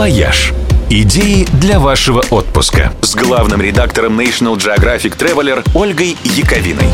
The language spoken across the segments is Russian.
«Вояж». Идеи для вашего отпуска с главным редактором National Geographic Traveler Ольгой Яковиной.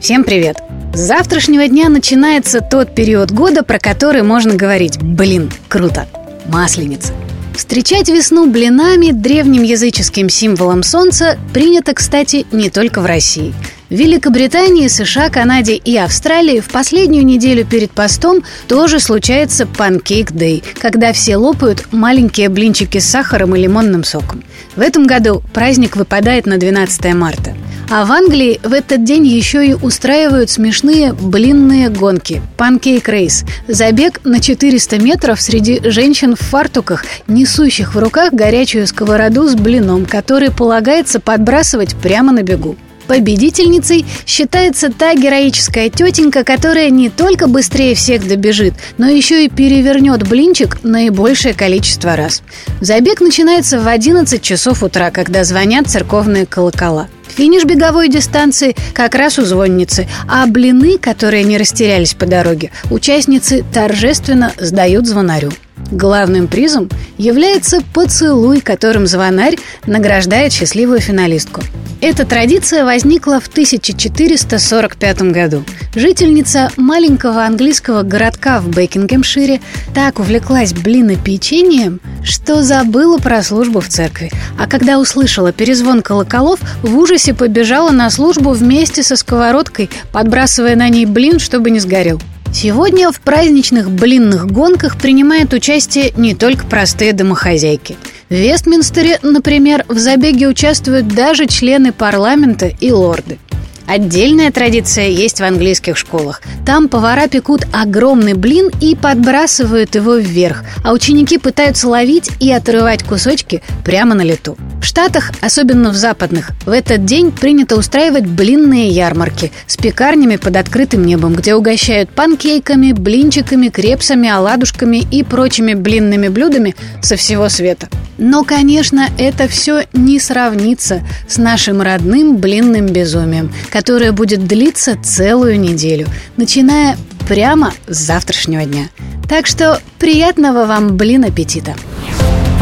Всем привет! С завтрашнего дня начинается тот период года, про который можно говорить «Блин, круто!» Масленица. Встречать весну блинами, древним языческим символом солнца, принято, кстати, не только в России. В Великобритании, США, Канаде и Австралии в последнюю неделю перед постом тоже случается pancake day, когда все лопают маленькие блинчики с сахаром и лимонным соком. В этом году праздник выпадает на 12 марта. А в Англии в этот день еще и устраивают смешные блинные гонки – панкейк рейс. Забег на 400 метров среди женщин в фартуках, несущих в руках горячую сковороду с блином, который полагается подбрасывать прямо на бегу. Победительницей считается та героическая тетенька, которая не только быстрее всех добежит, но еще и перевернет блинчик наибольшее количество раз. Забег начинается в 11 часов утра, когда звонят церковные колокола. Финиш беговой дистанции как раз у звонницы, а блины, которые не растерялись по дороге, участницы торжественно сдают звонарю. Главным призом является поцелуй, которым звонарь награждает счастливую финалистку. Эта традиция возникла в 1445 году. Жительница маленького английского городка в Бекингемшире так увлеклась блинопечением, что забыла про службу в церкви. А когда услышала перезвон колоколов, в ужасе побежала на службу вместе со сковородкой, подбрасывая на ней блин, чтобы не сгорел. Сегодня в праздничных блинных гонках принимают участие не только простые домохозяйки. В Вестминстере, например, в забеге участвуют даже члены парламента и лорды. Отдельная традиция есть в английских школах. Там повара пекут огромный блин и подбрасывают его вверх, а ученики пытаются ловить и отрывать кусочки прямо на лету. В Штатах, особенно в западных, в этот день принято устраивать блинные ярмарки с пекарнями под открытым небом, где угощают панкейками, блинчиками, крепсами, оладушками и прочими блинными блюдами со всего света. Но, конечно, это все не сравнится с нашим родным блинным безумием, которое будет длиться целую неделю, начиная прямо с завтрашнего дня. Так что приятного вам блин аппетита!